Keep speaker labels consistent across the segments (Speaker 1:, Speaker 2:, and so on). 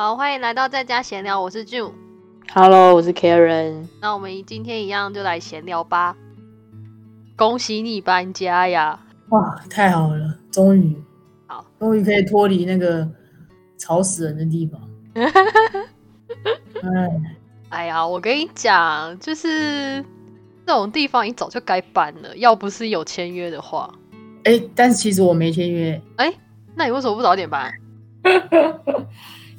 Speaker 1: 好，欢迎来到在家闲聊，我是 June。
Speaker 2: Hello，我是 Karen。
Speaker 1: 那我们今天一样就来闲聊吧。恭喜你搬家呀！
Speaker 2: 哇，太好了，终于，
Speaker 1: 好，
Speaker 2: 终于可以脱离那个吵死人的地方。哎，
Speaker 1: 哎呀，我跟你讲，就是这种地方你早就该搬了，要不是有签约的话。
Speaker 2: 哎，但是其实我没签约，
Speaker 1: 哎，那你为什么不早点搬？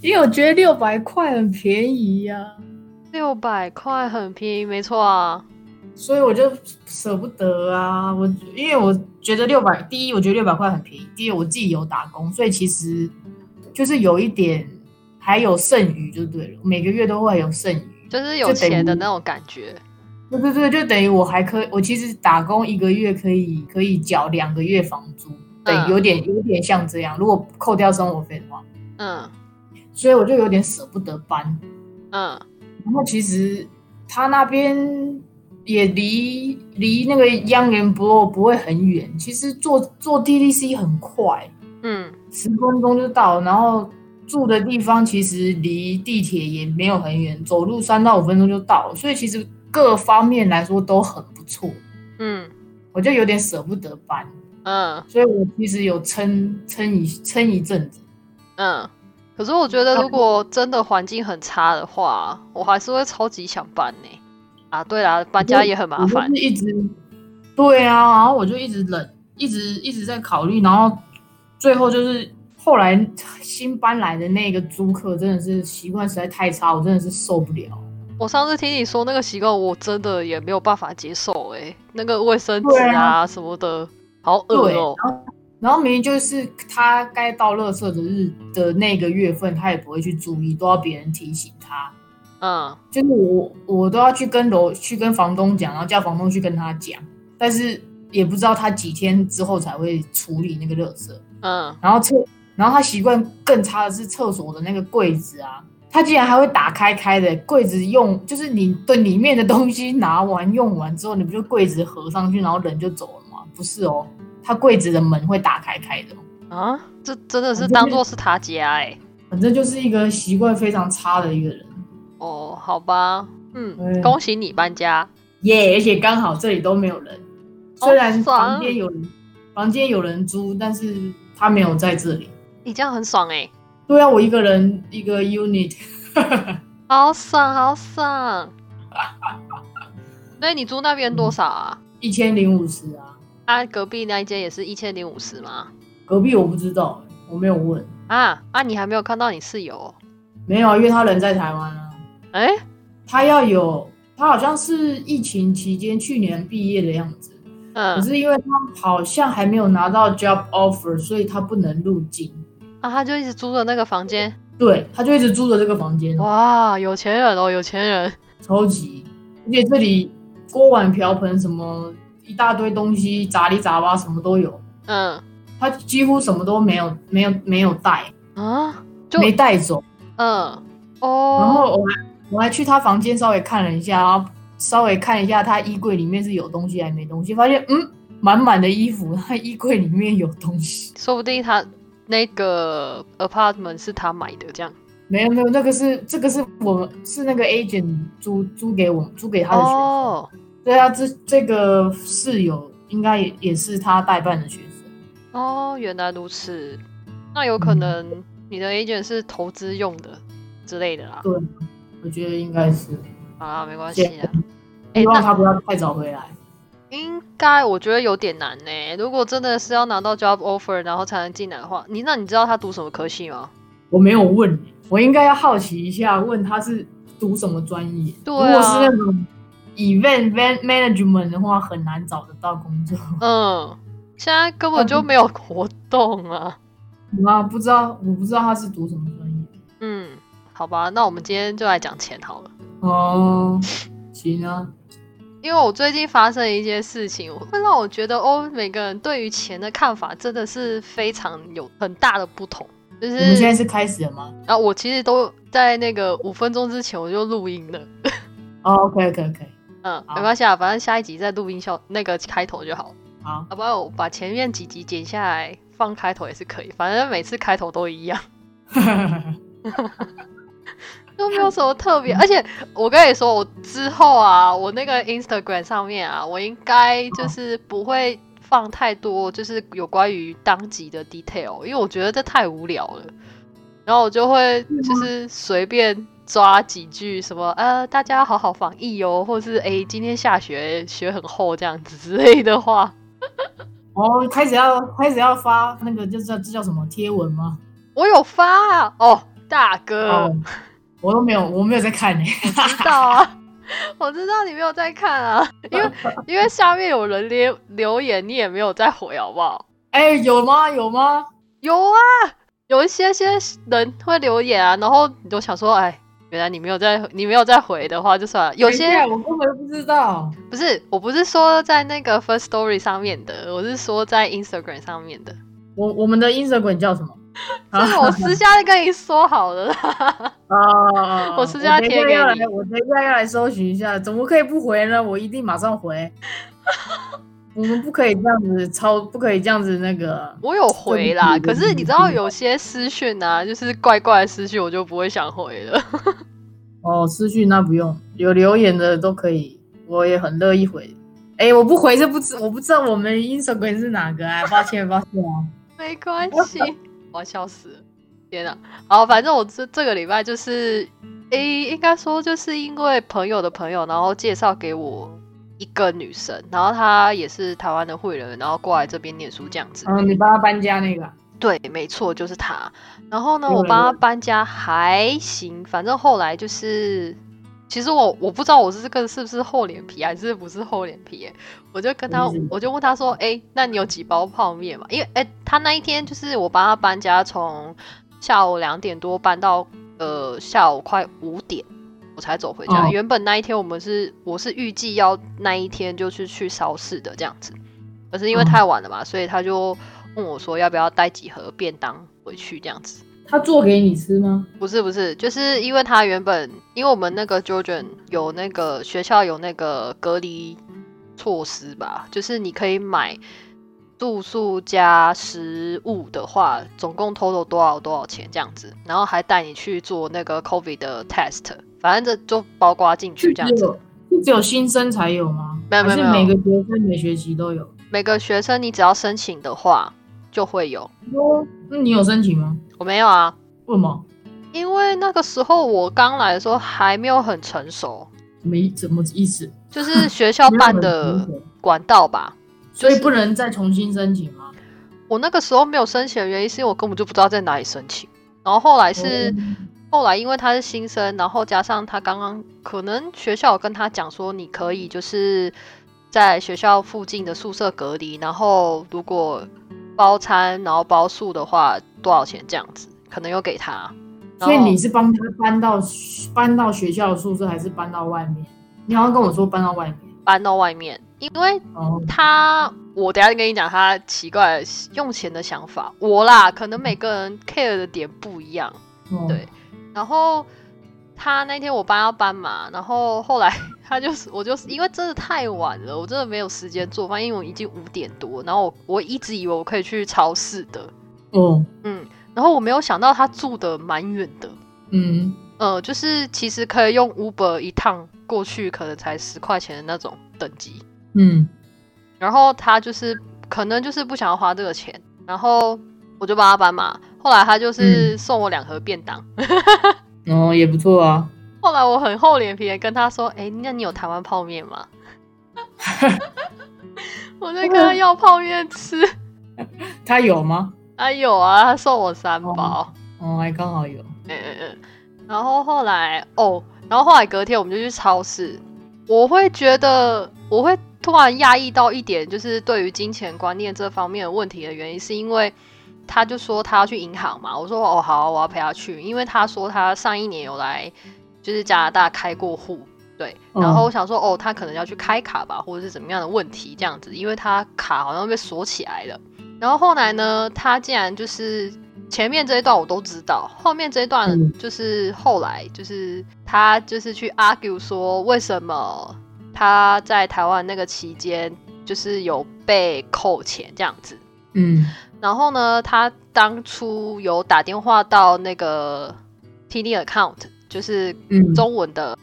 Speaker 2: 因为我觉得六百块很便宜呀、
Speaker 1: 六百块很便宜，没错啊。
Speaker 2: 所以我就舍不得啊。我因为我觉得六百，第一我觉得六百块很便宜，第二我自己有打工，所以其实就是有一点还有剩余就对了，每个月都会有剩余。
Speaker 1: 就是有钱的那种感觉。
Speaker 2: 对对对，就等于我还可以，我其实打工一个月可以可以缴两个月房租，对，
Speaker 1: 嗯
Speaker 2: 有点有点像这样。如果扣掉生活费的话，
Speaker 1: 嗯
Speaker 2: 所以我就有点舍不得搬。
Speaker 1: 嗯
Speaker 2: 然后其实他那边也离离那个央园不不会很远，其实坐坐 DDC 很快，
Speaker 1: 嗯
Speaker 2: 十分钟就到。然后住的地方其实离地铁也没有很远，走路三到五分钟就到了，所以其实各方面来说都很不错。
Speaker 1: 嗯
Speaker 2: 我就有点舍不得搬，
Speaker 1: 嗯
Speaker 2: 所以我其实有撑撑一撑一阵子。
Speaker 1: 嗯。可是我觉得，如果真的环境很差的话，我还是会超级想搬呢。啊，对啦，搬家也很麻烦
Speaker 2: 一直对啊，然后我就一直冷，一直一直在考虑，然后最后就是后来新搬来的那个租客真的是习惯实在太差，我真的是受不了。
Speaker 1: 我上次听你说那个习惯，我真的也没有办法接受哎、那个卫生纸
Speaker 2: 对
Speaker 1: 啊什么的，好恶，哦、
Speaker 2: 然后明明就是他该到垃圾的日的那个月份，他也不会去注意，都要别人提醒他。
Speaker 1: 嗯
Speaker 2: 就是我我都要去跟楼去跟房东讲，然后叫房东去跟他讲，但是也不知道他几天之后才会处理那个垃圾。
Speaker 1: 嗯
Speaker 2: 然后厕，然后他习惯更差的是厕所的那个柜子啊，他竟然还会打开开的柜子用，就是你对里面的东西拿完用完之后，你不就柜子合上去，然后人就走了吗？不是哦，他柜子的门会打开开的哦，
Speaker 1: 啊，这真的是当做是他家哎、
Speaker 2: 反正就是一个习惯非常差的一个人。
Speaker 1: 哦，好吧，嗯，恭喜你搬家。
Speaker 2: 耶而且刚好这里都没有人，
Speaker 1: 好
Speaker 2: 虽然房间有人，房间有人租，但是他没有在这里。
Speaker 1: 你这样很爽哎、
Speaker 2: 对啊，我一个人一个 unit，
Speaker 1: 好 爽好爽。那你租那边多少啊？
Speaker 2: 一千零五十啊。
Speaker 1: 啊，隔壁那一间也是一千零五十吗？
Speaker 2: 隔壁我不知道，我没有问，
Speaker 1: 啊啊，你还没有看到你室友哦？
Speaker 2: 没有啊，因为他人在台湾啊，
Speaker 1: 哎、
Speaker 2: 他要有，他好像是疫情期间去年毕业的样子，嗯可
Speaker 1: 嗯，
Speaker 2: 是因为他好像还没有拿到 job offer，所以他不能入境，
Speaker 1: 啊，他就一直租着那个房间。
Speaker 2: 对，他就一直租着这个房间，
Speaker 1: 哇，有钱人哦，有钱人。
Speaker 2: 超级，而且这里锅碗瓢盆什么一大堆东西，杂七杂八什么都有，
Speaker 1: 嗯。
Speaker 2: 他几乎什么都没有，没有没有带，
Speaker 1: 啊，就
Speaker 2: 没带走。
Speaker 1: 嗯。哦，
Speaker 2: 然后我还我还去他房间稍微看了一下，然后稍微看一下他衣柜里面是有东西还没东西，发现嗯满满的衣服，他衣柜里面有东西。
Speaker 1: 说不定他那个 apartment 是他买的，这样。
Speaker 2: 没有没有，那个是这个是我们是那个 agent 租租给我租给他的学生，
Speaker 1: 哦
Speaker 2: 对啊，这这个室友应该也也是他代办的学生。
Speaker 1: 哦，原来如此。那有可能你的 agent 是投资用的之类的啦。
Speaker 2: 对，我觉得应该是，
Speaker 1: 好啦，没关系
Speaker 2: 希望他不要太早回来。
Speaker 1: 应该我觉得有点难呢。如果真的是要拿到 job offer 然后才能进来的话，你那你知道他读什么科系吗？
Speaker 2: 我没有问，我应该要好奇一下，问他是读什么专业。
Speaker 1: 对啊
Speaker 2: 如果是那种 event man- management 的话，很难找得到工作。
Speaker 1: 嗯，现在根本就没有活动啊。
Speaker 2: 啊，不知道，我不知道他是读什么专业。
Speaker 1: 嗯，好吧，那我们今天就来讲钱好了。
Speaker 2: 哦，行啊，
Speaker 1: 因为我最近发生一件事情，会让我觉得哦，每个人对于钱的看法真的是非常有很大的不同。就是，
Speaker 2: 我们现在是开始了吗？
Speaker 1: 然后我其实都在那个五分钟之前我就录音了。
Speaker 2: 哦，OK，OK，OK，
Speaker 1: 嗯，没关系啊，反正下一集再录音效那个开头就好。
Speaker 2: 好，
Speaker 1: 要不然我把前面几集剪下来放开头也是可以，反正每次开头都一样。都没有什么特别。而且我跟你说，我之后啊，我那个 Instagram 上面啊，我应该就是不会放太多，就是有关于当集的 detail，因为我觉得这太无聊了。然后我就会就是随便抓几句什么呃，大家好好防疫哦，或是哎今天下雪，雪很厚这样子之类的话。
Speaker 2: 哦，开始要开始要发那个，就是这叫什么贴文吗？
Speaker 1: 我有发哦，大哥，
Speaker 2: 我都没有，我没有在看呢。
Speaker 1: 知道啊，我知道你没有在看啊，因为 因为下面有人留留言，你也没有在回，好不好？
Speaker 2: 哎，有吗？有吗？
Speaker 1: 有啊，有一些些人会留言啊，然后你就想说，哎。原来你没有在，你没有在回的话就算了。有些
Speaker 2: 我根本不知道。
Speaker 1: 不是，我不是说在那个 First Story 上面的，我是说在 Instagram 上面的。
Speaker 2: 我我们的 Instagram 叫什么？
Speaker 1: 这 是我私下跟你说好的。
Speaker 2: 啊，
Speaker 1: 我私下贴给你。
Speaker 2: 我等一下要来搜寻一下，怎么可以不回呢？我一定马上回。我们不可以这样子超，不可以这样子那个。
Speaker 1: 我有回啦，可是你知道有些私讯啊，就是怪怪的私讯，我就不会想回了。
Speaker 2: 哦，私讯那不用，有留言的都可以，我也很乐意回。哎，我不回是不知，我不知道我们 Instagram 是哪个啊？抱歉，抱歉啊。
Speaker 1: 没关系，我要笑死了，天哪！好，反正我这这个礼拜就是，哎，应该说就是因为朋友的朋友，然后介绍给我。一个女生，然后她也是台湾的会人，然后过来这边念书这样子。
Speaker 2: 嗯，你帮她搬家那个？
Speaker 1: 对，没错，就是她。然后呢，我帮她搬家还行，反正后来就是，其实我我不知道我是这个是不是厚脸皮，还是不是厚脸皮。我就跟她，我就问她说：“哎，那你有几包泡面嘛？”因为哎，他那一天就是我帮她搬家，从下午两点多搬到呃下午快五点。我才走回家。原本那一天我们是，我是预计要那一天就是去超市的这样子，可是因为太晚了嘛，所以他就问我说要不要带几盒便当回去这样子。
Speaker 2: 他做给你吃吗？
Speaker 1: 不是不是，就是因为他原本因为我们那个 Georgian 有那个学校有那个隔离措施吧，就是你可以买住宿加食物的话，总共 total 多少多少钱这样子，然后还带你去做那个 COVID 的 test。反正这就包括进去这样子，
Speaker 2: 只有新生才有吗？
Speaker 1: 没有没有，
Speaker 2: 每个学生每学期都有。
Speaker 1: 每个学生你只要申请的话就会有。
Speaker 2: 哦，那你有申请吗？
Speaker 1: 我没有啊。
Speaker 2: 为什么？
Speaker 1: 因为那个时候我刚来的时候还没有很成熟。
Speaker 2: 没怎么意思？
Speaker 1: 就是学校办的管道吧。
Speaker 2: 所以不能再重新申请吗？
Speaker 1: 我那个时候没有申请的原因是因为我根本就不知道在哪里申请。然后后来是。后来因为他是新生，然后加上他刚刚可能学校有跟他讲说，你可以就是在学校附近的宿舍隔离，然后如果包餐然后包宿的话多少钱这样子，可能有给他。
Speaker 2: 所以你是帮他搬到搬到学校的宿舍，还是搬到外面？你好像跟我说搬到外面，
Speaker 1: 搬到外面，因为他我等下跟你讲他奇怪用钱的想法，我啦，可能每个人 care 的点不一样，对。然后他那天我搬要搬嘛，然后后来 他就是我就是因为真的太晚了，我真的没有时间做饭，因为我已经五点多，然后我我一直以为我可以去超市的，
Speaker 2: 嗯
Speaker 1: 嗯，然后我没有想到他住的蛮远的，
Speaker 2: 嗯。
Speaker 1: 呃，就是其实可以用 Uber 一趟过去，可能才十块钱的那种等级，
Speaker 2: 嗯，
Speaker 1: 然后他就是可能就是不想要花这个钱，然后我就帮他搬嘛。后来他就是送我两盒便当，
Speaker 2: 哦，也不错啊。
Speaker 1: 后来我很厚脸皮的跟他说：“哎，那你有台湾泡面吗？” 我在跟他要泡面吃，
Speaker 2: 他有吗？
Speaker 1: 他有啊，他送我三包，
Speaker 2: 哦，还刚好有。
Speaker 1: 嗯嗯嗯。然后后来哦，然后后来隔天我们就去超市，我会觉得我会突然压抑到一点，就是对于金钱观念这方面的问题的原因，是因为。他就说他要去银行嘛，我说哦好，我要陪他去，因为他说他上一年有来就是加拿大开过户，对，然后我想说哦，他可能要去开卡吧，或者是怎么样的问题这样子，因为他卡好像被锁起来了。然后后来呢，他竟然就是前面这一段我都知道，后面这一段就是后来就是他就是去 argue 说为什么他在台湾那个期间就是有被扣钱这样子，
Speaker 2: 嗯。
Speaker 1: 然后呢，他当初有打电话到那个 TD account，就是
Speaker 2: 嗯
Speaker 1: 中文的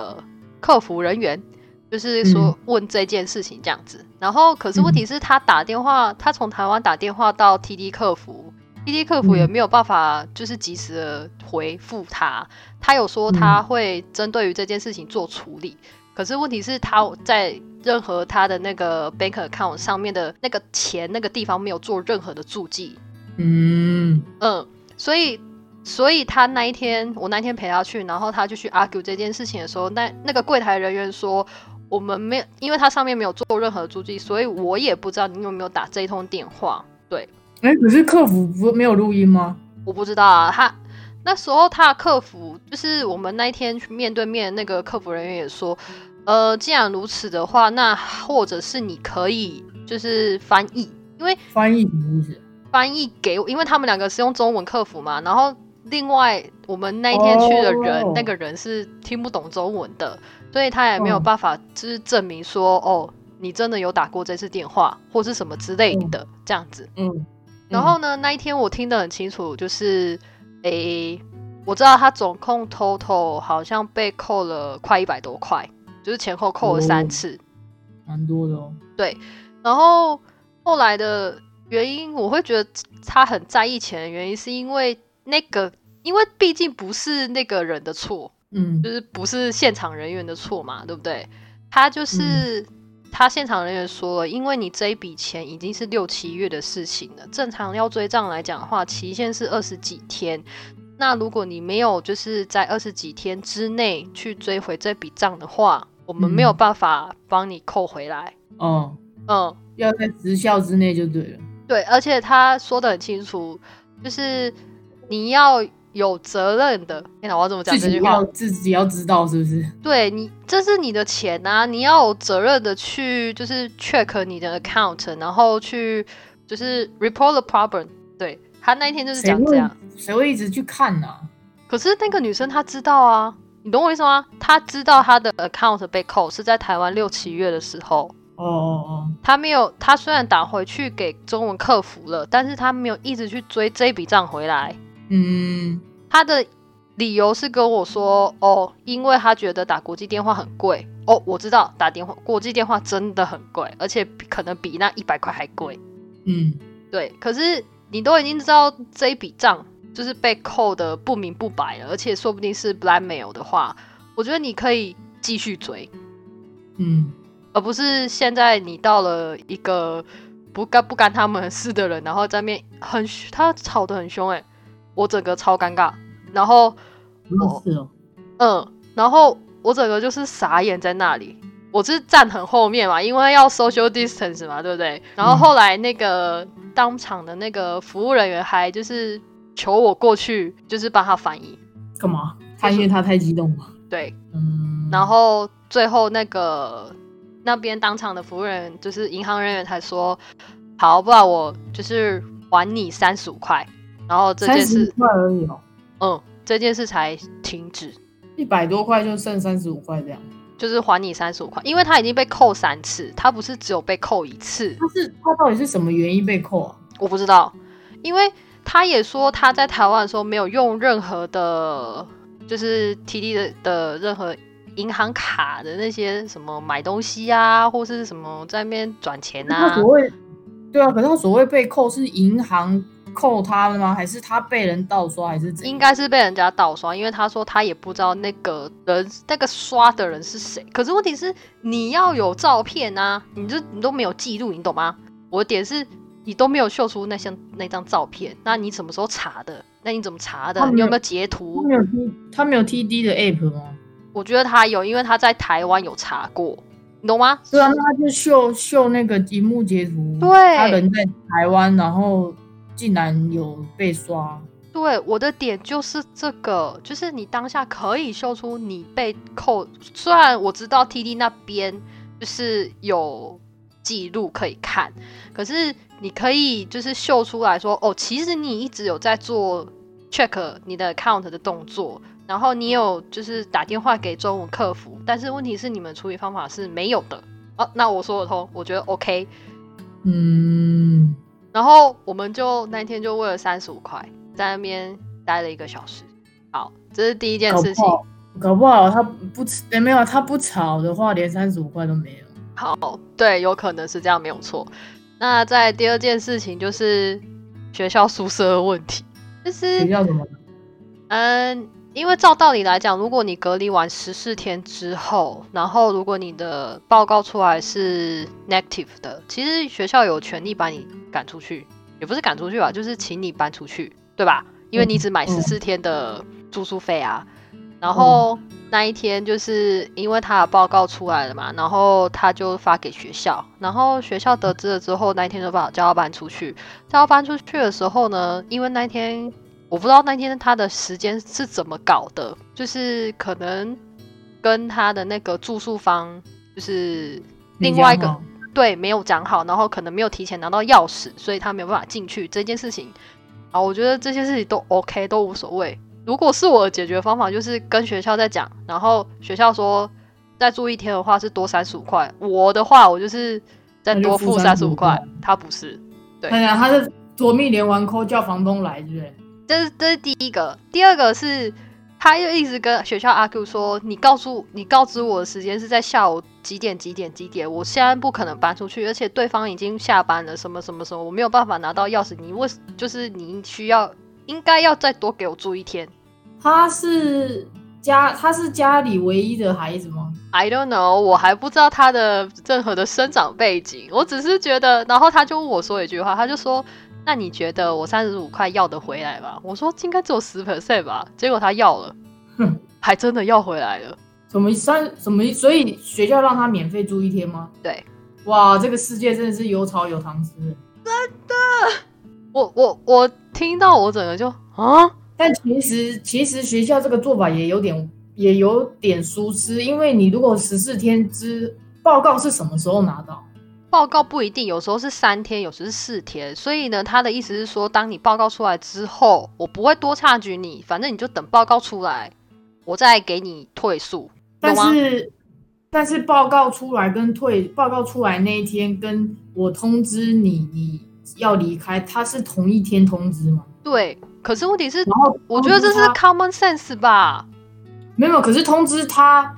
Speaker 1: 客服人员，就是说问这件事情这样子。然后可是问题是，他打电话，他从台湾打电话到 TD 客服，TD 客服也没有办法就是及时的回复他。他有说他会针对于这件事情做处理，可是问题是他在任何他的那个 bank account 上面的那个钱那个地方没有做任何的注记。
Speaker 2: 嗯
Speaker 1: 嗯，所以所以他那一天，我那一天陪他去，然后他就去 argue 这件事情的时候，那那个柜台人员说，我们没有，因为他上面没有做任何的注记，所以我也不知道你有没有打这一通电话。对，
Speaker 2: 哎，可是客服不没有录音吗？
Speaker 1: 我不知道啊，他那时候他的客服就是我们那一天去面对面那个客服人员也说，呃，既然如此的话，那或者是你可以就是翻译，因为
Speaker 2: 翻译什么意思？
Speaker 1: 翻译给我，因为他们两个是用中文客服嘛，然后另外我们那一天去的人
Speaker 2: 哦。
Speaker 1: 那个人是听不懂中文的，所以他也没有
Speaker 2: 嗯。
Speaker 1: 办法就是证明说，哦，你真的有打过这次电话或是什么之类的这样子。
Speaker 2: 嗯，
Speaker 1: 然后呢，那一天我听得很清楚，就是诶，我知道他总共 total 好像被扣了快一百多块，就是前后扣了三
Speaker 2: 哦
Speaker 1: 次。
Speaker 2: 蛮多的哦。
Speaker 1: 对然后后来的原因，我会觉得他很在意钱的原因，是因为那个，因为毕竟不是那个人的错，
Speaker 2: 嗯
Speaker 1: 就是不是现场人员的错嘛，对不对？他就是、他现场人员说了，因为你这一笔钱已经是六七月的事情了，正常要追账来讲的话，期限是二十几天。那如果你没有就是在二十几天之内去追回这笔账的话，我们没有
Speaker 2: 嗯
Speaker 1: 办法帮你扣回来。
Speaker 2: 嗯，
Speaker 1: 嗯，
Speaker 2: 要在时效之内就对了。
Speaker 1: 对，而且他说的很清楚，就是你要有责任的。天哪，我要怎么讲这句话
Speaker 2: 自己要？知道是不是？
Speaker 1: 对你，这是你的钱啊，你要有责任的去就是 check 你的 account，然后去就是 report the problem。对他那一天就是讲这样，
Speaker 2: 谁会一直去看呢、
Speaker 1: 可是那个女生她知道啊，你懂我意思吗？她知道她的 account 被扣是在台湾六七月的时候。
Speaker 2: 哦哦
Speaker 1: 他没有，他虽然打回去给中文客服了，但是他没有一直去追这笔账回来。
Speaker 2: 哦，嗯
Speaker 1: 他的理由是跟我说，哦，因为他觉得打国际电话很贵。哦，我知道打电话国际电话真的很贵，而且可能比那一百块还贵。
Speaker 2: 嗯，
Speaker 1: 对，可是你都已经知道这一笔账就是被扣的不明不白了，而且说不定是 blackmail 的话，我觉得你可以继续追。
Speaker 2: 嗯
Speaker 1: 而不是现在你到了一个不干不干他们的事的人，然后在面很他吵得很凶哎、我整个超尴尬，然后
Speaker 2: 嗯，是哦，
Speaker 1: 嗯，然后我整个就是傻眼在那里。我是站很后面嘛，因为要 social distance 嘛，对不对？然后后来那个当场的那个服务人员还就是求我过去，就是帮他翻译，
Speaker 2: 干嘛？他因为他太激动了。
Speaker 1: 对，
Speaker 2: 嗯，
Speaker 1: 然后最后那个那边当场的服务人员，就是银行人员才说，好，不然我就是还你三十五块，然后这件事，
Speaker 2: 块而已哦，
Speaker 1: 嗯，这件事才停止，
Speaker 2: 一百多块就剩三十五块这样。
Speaker 1: 就是还你三十五块，因为他已经被扣三次，他不是只有被扣一次，
Speaker 2: 他是他到底是什么原因被扣啊？
Speaker 1: 我不知道，因为他也说他在台湾的时候没有用任何的，就是 TD 的的任何银行卡的那些什么买东西啊，或是什么在那边转钱啊
Speaker 2: 他所，谓对啊，可是他所谓被扣是银行扣他的吗？还是他被人盗刷，还是怎样？
Speaker 1: 应该是被人家盗刷，因为他说他也不知道那个人那个刷的人是谁。可是问题是你要有照片啊，你就你都没有记录，你懂吗？我的点是你都没有秀出那些那张照片，那你什么时候查的？那你怎么查的你有没有截
Speaker 2: 他
Speaker 1: 图？
Speaker 2: 没有 T 他没有 TD 的 app 吗？
Speaker 1: 我觉得他有，因为他在台湾有查过，你懂吗？
Speaker 2: 对啊，那他就秀秀那个荧幕截图，
Speaker 1: 对
Speaker 2: 他人在台湾，然后竟然有被刷，
Speaker 1: 对，我的点就是这个，就是你当下可以秀出你被扣，虽然我知道 TD 那边就是有记录可以看，可是你可以就是秀出来说，哦，其实你一直有在做 check 你的 account 的动作，然后你有就是打电话给中文客服，但是问题是你们处理方法是没有的。哦，那我说得通，我觉得 OK。
Speaker 2: 嗯，
Speaker 1: 然后我们就那天就为了三十五块在那边待了一个小时。好，这是第一件事情
Speaker 2: 搞不。好他不哎没有他不炒的话，连三十五块都没有。
Speaker 1: 好，对，有可能是这样，没有错。那在第二件事情就是学校宿舍的问题，就是
Speaker 2: 学校什么？
Speaker 1: 嗯，因为照道理来讲，如果你隔离完十四天之后，然后如果你的报告出来是 negative 的，其实学校有权利把你赶出去，也不是赶出去吧，就是请你搬出去，对吧？因为你只买十四天的住宿费啊。然后那一天就是因为他的报告出来了嘛，然后他就发给学校，然后学校得知了之后，那一天就把叫他搬出去。叫他搬出去的时候呢，因为那一天我不知道那天他的时间是怎么搞的，就是可能跟他的那个住宿方就是另外一个对没有讲好，然后可能没有提前拿到钥匙，所以他没有办法进去这件事情。啊，我觉得这些事情都 OK，都无所谓。如果是我的解决方法，就是跟学校再讲，然后学校说再住一天的话是多三十五块。我的话，我就是再多付三十五块。他不是，对，
Speaker 2: 哎呀，他是夺命连环扣叫房东来，对不对？
Speaker 1: 这是这是第一个，第二个是他又一直跟学校阿 Q 说，你告诉你告知我的时间是在下午几点几点几点，我现在不可能搬出去，而且对方已经下班了，什么什么什么，我没有办法拿到钥匙，你为就是你需要。应该要再多给我住一天。
Speaker 2: 他是家，他是家里唯一的孩子吗
Speaker 1: ？I don't know，我还不知道他的任何的生长背景。我只是觉得，然后他就问我说一句话，他就说：“那你觉得我三十五块要得回来吗？”我说：“应该只有十 percent 吧。”结果他要了，哼，还真的要回来了。
Speaker 2: 什么三什么？所以学校让他免费住一天吗？
Speaker 1: 对。
Speaker 2: 哇，这个世界真的是有草有糖吃。
Speaker 1: 真的。我我我听到我整个就啊，
Speaker 2: 但其实其实学校这个做法也有点也有点疏失，因为你如果十四天之报告是什么时候拿到？
Speaker 1: 报告不一定，有时候是三天，有时是四天。所以呢，他的意思是说，当你报告出来之后，我不会多差距你，反正你就等报告出来，我再给你退诉。
Speaker 2: 但是但是报告出来跟退报告出来那一天，跟我通知你你。要离开，他是同一天通知吗？
Speaker 1: 对，可是问题是，然后我觉得这是 common sense 吧？
Speaker 2: 没有，可是通知他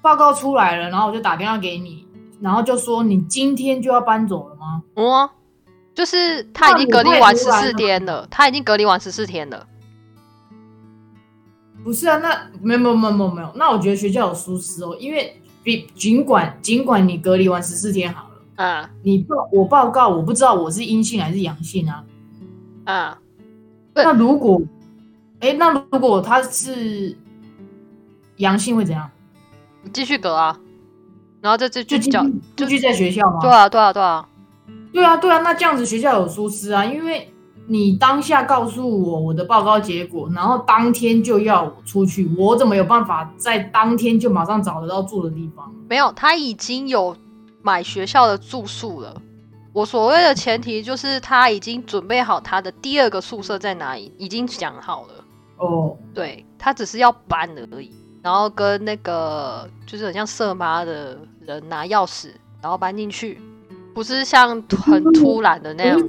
Speaker 2: 报告出来了，然后我就打电话给你，然后就说你今天就要搬走了吗？
Speaker 1: 嗯，就是他已经隔离完十四天了，他已经隔离完十四天了。
Speaker 2: 不是啊，那没有没有没有没有，那我觉得学校有疏失哦，因为比尽管尽管你隔离完十四天好了。
Speaker 1: 啊，
Speaker 2: 你报我报告，我不知道我是阴性还是阳性啊。
Speaker 1: 啊，
Speaker 2: 那如果，哎，那如果他是阳性会怎样？
Speaker 1: 继续隔啊，然后这这
Speaker 2: 就继续继续在学校吗？
Speaker 1: 对啊，对啊，对啊，
Speaker 2: 对啊，对啊。那这样子学校有疏失啊，因为你当下告诉我我的报告结果，然后当天就要我出去，我怎么有办法在当天就马上找得到住的地方？
Speaker 1: 没有，他已经有。买学校的住宿了，我所谓的前提就是他已经准备好他的第二个宿舍在哪里，已经讲好了。
Speaker 2: 哦，
Speaker 1: 对他只是要搬而已，然后跟那个就是很像色妈的人拿钥匙，然后搬进去，不是像很突然的那样。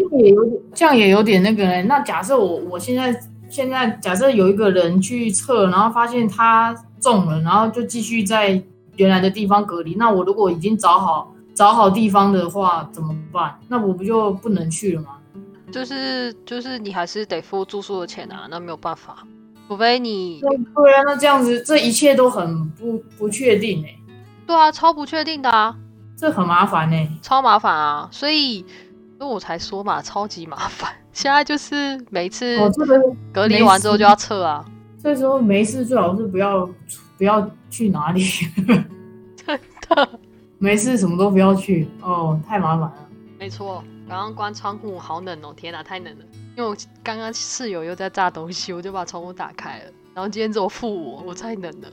Speaker 2: 这样也有点那个。那假设我我现在现在假设有一个人去测，然后发现他中了，然后就继续在原来的地方隔离。那我如果已经找好。找好地方的话怎么办？那我不就不能去了吗？
Speaker 1: 就是就是你还是得付住宿的钱啊，那没有办法，除非你
Speaker 2: 对啊，那这样子这一切都很不不确定哎。
Speaker 1: 对啊，超不确定的啊，
Speaker 2: 这很麻烦呢，
Speaker 1: 超麻烦啊，所以所以我才说嘛，超级麻烦。现在就是每次隔离完之后就要撤啊，
Speaker 2: 这时候没事最好是不要不要去哪里，
Speaker 1: 真的。
Speaker 2: 没事，什么都不要去哦，太麻烦了。
Speaker 1: 没错，刚刚关窗户，好冷哦！天哪，太冷了。因为我刚刚室友又在炸东西，我就把窗户打开了。然后今天只有负我，我太冷了。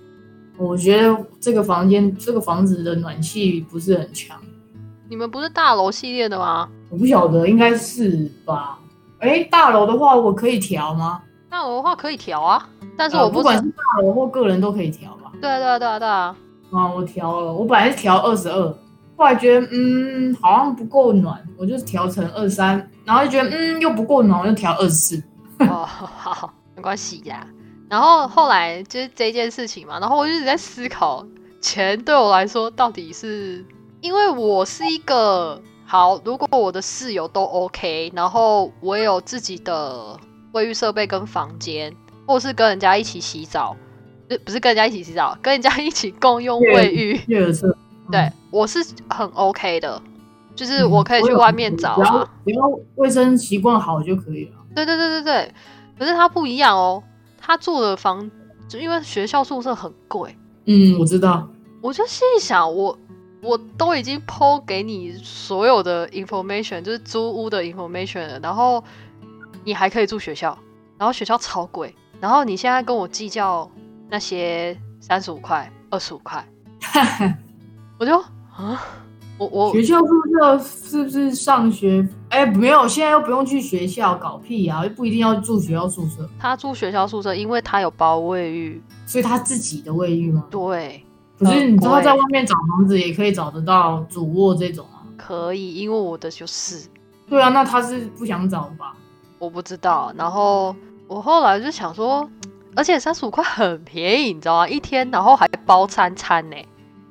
Speaker 2: 我觉得这个房间、这个房子的暖气不是很强。
Speaker 1: 你们不是大楼系列的吗？
Speaker 2: 我不晓得，应该是吧？哎，大楼的话我可以调吗？
Speaker 1: 大楼的话可以调啊，但是我
Speaker 2: 不管是大楼或个人都可以调吧？
Speaker 1: 对啊，对啊，对啊，对啊。
Speaker 2: 啊，我调了，我本来是调二十二，后来觉得嗯好像不够暖，我就调成二三，然后就觉得嗯又不够暖，我就调二四。
Speaker 1: 哦，好，没关系呀。然后后来就是这件事情嘛，然后我就一直在思考，钱对我来说到底是，因为我是一个好，如果我的室友都 OK，然后我也有自己的卫浴设备跟房间，或是跟人家一起洗澡，不不是跟人家一起洗澡，跟人家一起共用卫浴，对我是很 OK 的，就是我可以去外面找
Speaker 2: 只要
Speaker 1: 啊，
Speaker 2: 只要卫生习惯好就可以了。
Speaker 1: 对对对对对，可是他不一样哦，他住的房就因为学校宿舍很贵。
Speaker 2: 嗯，我知道。
Speaker 1: 我就心想，我我都已经抛给你所有的 information，就是租屋的 information 了，然后你还可以住学校，然后学校超贵，然后你现在跟我计较那些三十五块、二十五块，我就啊，我我
Speaker 2: 学校宿舍是不是上学？哎，没有，现在又不用去学校，搞屁啊！又不一定要住学校宿舍，
Speaker 1: 他住学校宿舍，因为他有包卫浴，
Speaker 2: 所以他自己的卫浴吗？
Speaker 1: 对，
Speaker 2: 可是你知道，
Speaker 1: 对
Speaker 2: 在外面找房子也可以找得到主卧这种啊。
Speaker 1: 可以，因为我的就是
Speaker 2: 对啊，那他是不想找吧？
Speaker 1: 我不知道，然后我后来就想说，而且三十五块很便宜，你知道吗？一天，然后还包三餐呢。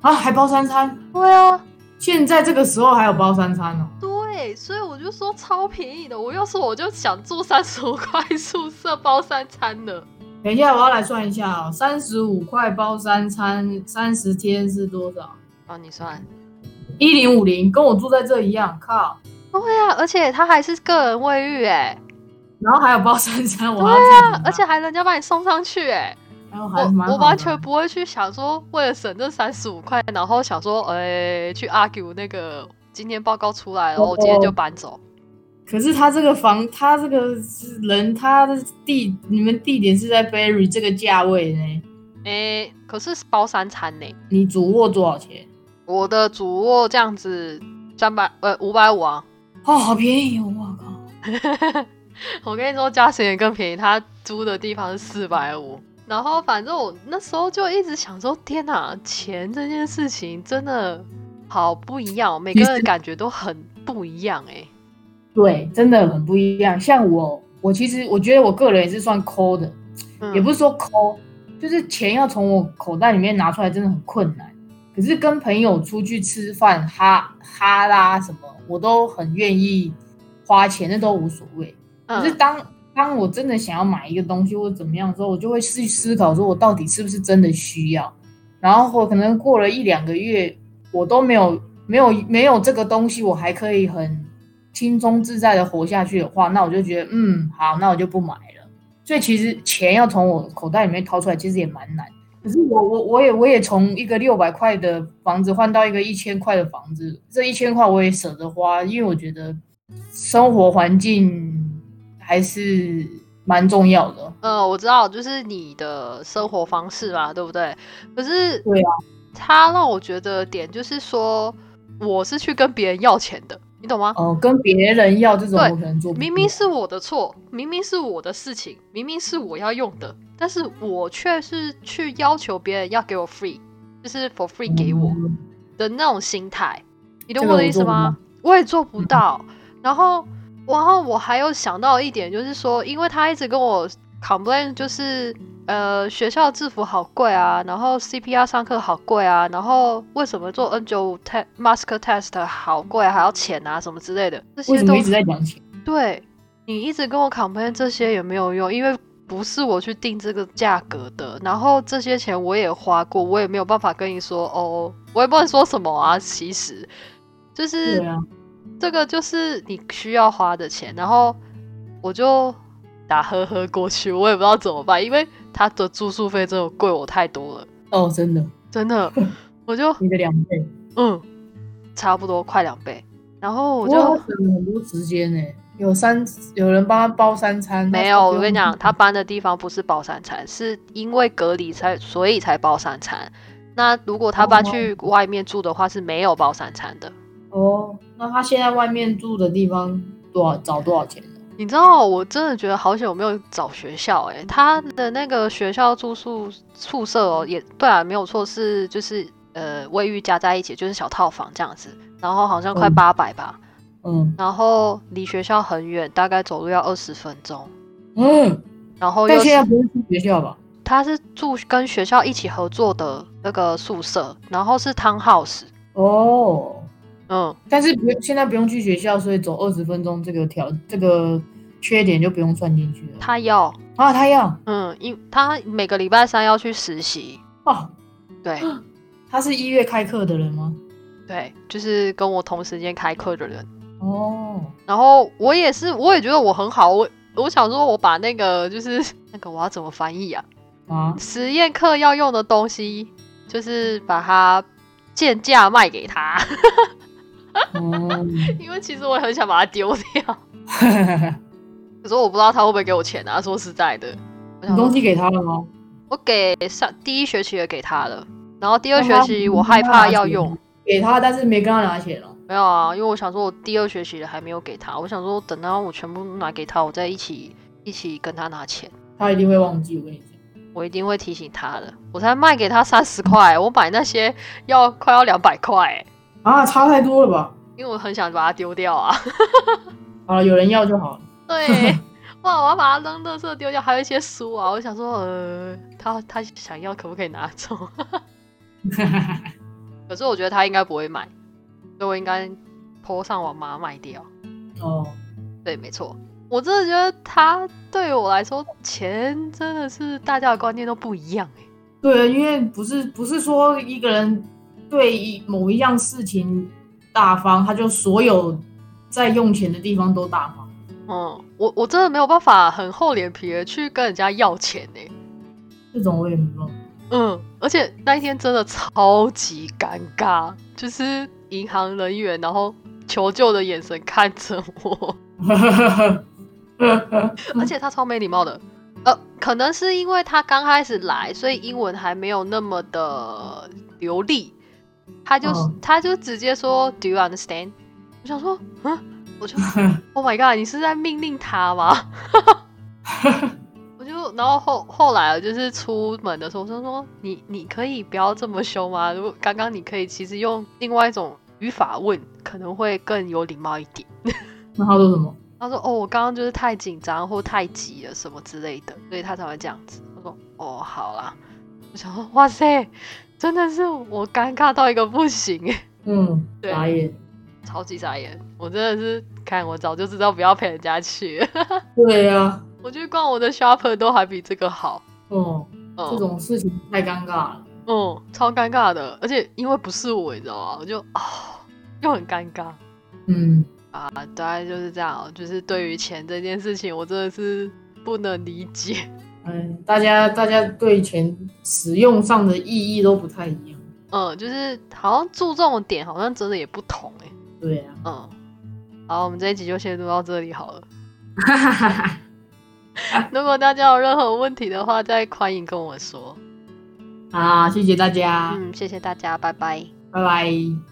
Speaker 2: 啊，还包三餐？
Speaker 1: 对啊，
Speaker 2: 现在这个时候还有包三餐哦？
Speaker 1: 对，所以我就说超便宜的。我要是我就想住三十五块宿舍包三餐的，
Speaker 2: 等一下，我要来算一下哦，三十五块包三餐，三十天是多少？
Speaker 1: 帮你算。
Speaker 2: 一零五零，跟我住在这一样，靠！
Speaker 1: 对啊，而且它还是个人卫浴哎，
Speaker 2: 然后还有包三餐，我
Speaker 1: 对
Speaker 2: 还要自己拿
Speaker 1: 而且还人家把你送上去哎，
Speaker 2: 还有
Speaker 1: 我我完全不会去想说为了省这三十五块，然后想说哎、去 argue 那个今天报告出来了，我今天就搬走。
Speaker 2: 可是他这个房，他这个是人，他的地，你们地点是在 Berry 这个价位呢？
Speaker 1: 哎、可是是包三餐呢。
Speaker 2: 你主卧多少钱？
Speaker 1: 我的主卧这样子三百呃五百五啊，
Speaker 2: 哦，好便宜哦！我靠，
Speaker 1: 我跟你说，嘉诚也更便宜，他租的地方是四百五。然后反正我那时候就一直想说，天哪，钱这件事情真的好不一样，每个人感觉都很不一样哎、
Speaker 2: 对，真的很不一样。像我，我其实我觉得我个人也是算抠的，
Speaker 1: 嗯
Speaker 2: 也不是说抠，就是钱要从我口袋里面拿出来真的很困难。可是跟朋友出去吃饭，哈哈啦什么，我都很愿意花钱，那都无所谓。可是
Speaker 1: 嗯
Speaker 2: 当当我真的想要买一个东西或者怎么样之后，我就会去思考，说我到底是不是真的需要。然后我可能过了一两个月，我都没有没有没有这个东西，我还可以很轻松自在的活下去的话，那我就觉得嗯好，那我就不买了。所以其实钱要从我口袋里面掏出来，其实也蛮难。可是我我我也我也从一个六百块的房子换到一个一千块的房子，这一千块我也舍得花，因为我觉得生活环境还是蛮重要的。
Speaker 1: 呃，我知道，就是你的生活方式嘛，对不对？可是
Speaker 2: 对啊，
Speaker 1: 他让我觉得点就是说，我是去跟别人要钱的，你懂吗？
Speaker 2: 哦、跟别人要这种
Speaker 1: 对
Speaker 2: 我可能做
Speaker 1: 明明是我的错，明明是我的事情，明明是我要用的，但是我却是去要求别人要给我 free，就是 for free 给我
Speaker 2: 嗯
Speaker 1: 的那种心态，你懂我的意思吗？
Speaker 2: 我
Speaker 1: 也做不到。然后，然后我还有想到一点，就是说，因为他一直跟我 complain，就是呃学校制服好贵啊，然后 CPR 上课好贵啊，然后为什么做 N 9 5 test mask test 好贵、啊，还要钱啊什么之类的，这些都
Speaker 2: 一直在讲钱？
Speaker 1: 对你一直跟我 complain 这些也没有用，因为不是我去定这个价格的，然后这些钱我也花过，我也没有办法跟你说哦，我也不能说什么啊。其实就是这个就是你需要花的钱，然后我就打呵呵过去，我也不知道怎么办，因为他的住宿费真的贵我太多了，
Speaker 2: 哦，真的，
Speaker 1: 真的，我就
Speaker 2: 你的两倍，
Speaker 1: 嗯，差不多快两倍，然后我就
Speaker 2: 很多时间呢。有三有人帮他包三餐，
Speaker 1: 没有，我跟你讲，他搬的地方不是包三餐，是因为隔离才所以才包三餐。那如果他搬去外面住的话，是没有包三餐的。
Speaker 2: 哦，那他现在外面住的地方多少找多少钱呢？
Speaker 1: 你知道，我真的觉得好久没有找学校诶、他的那个学校住宿宿舍哦，也对啊，没有错，是就是呃卫浴加在一起就是小套房这样子，然后好像快
Speaker 2: 嗯
Speaker 1: 八百吧，
Speaker 2: 嗯
Speaker 1: 然后离学校很远，大概走路要二十分钟，
Speaker 2: 嗯，
Speaker 1: 然后又是
Speaker 2: 但现在不是去学校吧？
Speaker 1: 他是住跟学校一起合作的那个宿舍，然后是 townhouse。
Speaker 2: 哦，
Speaker 1: 嗯，
Speaker 2: 但是不用现在不用去学校，所以走二十分钟这个条这个缺点就不用算进去了。
Speaker 1: 他要，
Speaker 2: 啊，他要
Speaker 1: 嗯，因他每个礼拜三要去实习。
Speaker 2: 哦，
Speaker 1: 对
Speaker 2: 他是一月开课的人吗？
Speaker 1: 对，就是跟我同时间开课的人。
Speaker 2: 哦，
Speaker 1: 然后我也是，我也觉得我很好。我我想说，我把那个就是 那个我要怎么翻译啊？
Speaker 2: 啊，
Speaker 1: 实验课要用的东西，就是把它贱价卖给他，
Speaker 2: 哦，
Speaker 1: 因为其实我也很想把它丢掉，可是我不知道他会不会给我钱啊。说实在的，我想
Speaker 2: 你东西给他了吗？
Speaker 1: 我给上第一学期的给他了，然后第二学期我害怕要用，
Speaker 2: 给他，但是没跟他拿钱了。
Speaker 1: 没有啊，因为我想说我第二学期的还没有给他，我想说等到我全部拿给他，我再一起一起跟他拿钱。
Speaker 2: 他一定会忘记，我跟你讲。
Speaker 1: 我一定会提醒他的，我才卖给他三十块，我买那些要快要两百块，
Speaker 2: 啊，差太多了吧？
Speaker 1: 因为我很想把它丢掉啊。
Speaker 2: 好了，有人要就好了。
Speaker 1: 对，哇，我要把它扔垃圾丢掉，还有一些书啊，我想说，呃，他他想要可不可以拿走？可是我觉得他应该不会买，所以我应该拖上网把它卖掉。
Speaker 2: 哦，
Speaker 1: 对，没错，我真的觉得他对我来说，钱真的是大家的观念都不一样哎。
Speaker 2: 对，因为不是不是说一个人对一某一样事情大方，他就所有在用钱的地方都大方。
Speaker 1: 嗯，我我真的没有办法很厚脸皮的去跟人家要钱呢。
Speaker 2: 这种我也没办法。
Speaker 1: 嗯，而且那一天真的超级尴尬，就是银行人员然后求救的眼神看着我，而且他超没礼貌的。呃，可能是因为他刚开始来，所以英文还没有那么的流利，他就、
Speaker 2: 哦
Speaker 1: 他就直接说 Do you understand？我想说，嗯，我就 Oh my god，你是在命令他吗？我就然后后后来啊就是出门的时候，我就说你你可以不要这么凶吗？如果刚刚你可以其实用另外一种语法问，可能会更有礼貌一点。
Speaker 2: 那他说什么？
Speaker 1: 他说：“哦，我刚刚就是太紧张或太急了什么之类的，所以他才会这样子。”我说：“哦，好啦。”我想说：“哇塞，真的是我尴尬到一个不行哎，
Speaker 2: 嗯，
Speaker 1: 对
Speaker 2: 傻眼。
Speaker 1: 超级傻眼！我真的是看我早就知道不要陪人家去，
Speaker 2: 对呀、
Speaker 1: 我去逛我的 shopper 都还比这个好。
Speaker 2: 哦，这
Speaker 1: 嗯
Speaker 2: 种事情太尴尬了。
Speaker 1: 嗯，超尴尬的，而且因为不是我，你知道吗？我就啊、又很尴尬。”
Speaker 2: 嗯，
Speaker 1: 啊，大概就是这样哦。就是对于钱这件事情，我真的是不能理解。
Speaker 2: 嗯，大家大家对钱使用上的意义都不太一样。
Speaker 1: 嗯，就是好像注重的点好像真的也不同哎。
Speaker 2: 对啊、
Speaker 1: 嗯，好，我们这一集就先录到这里好了。
Speaker 2: 哈哈哈哈。
Speaker 1: 如果大家有任何问题的话，再欢迎跟我说。
Speaker 2: 好，谢谢大家，
Speaker 1: 嗯，谢谢大家，拜拜。
Speaker 2: 拜拜。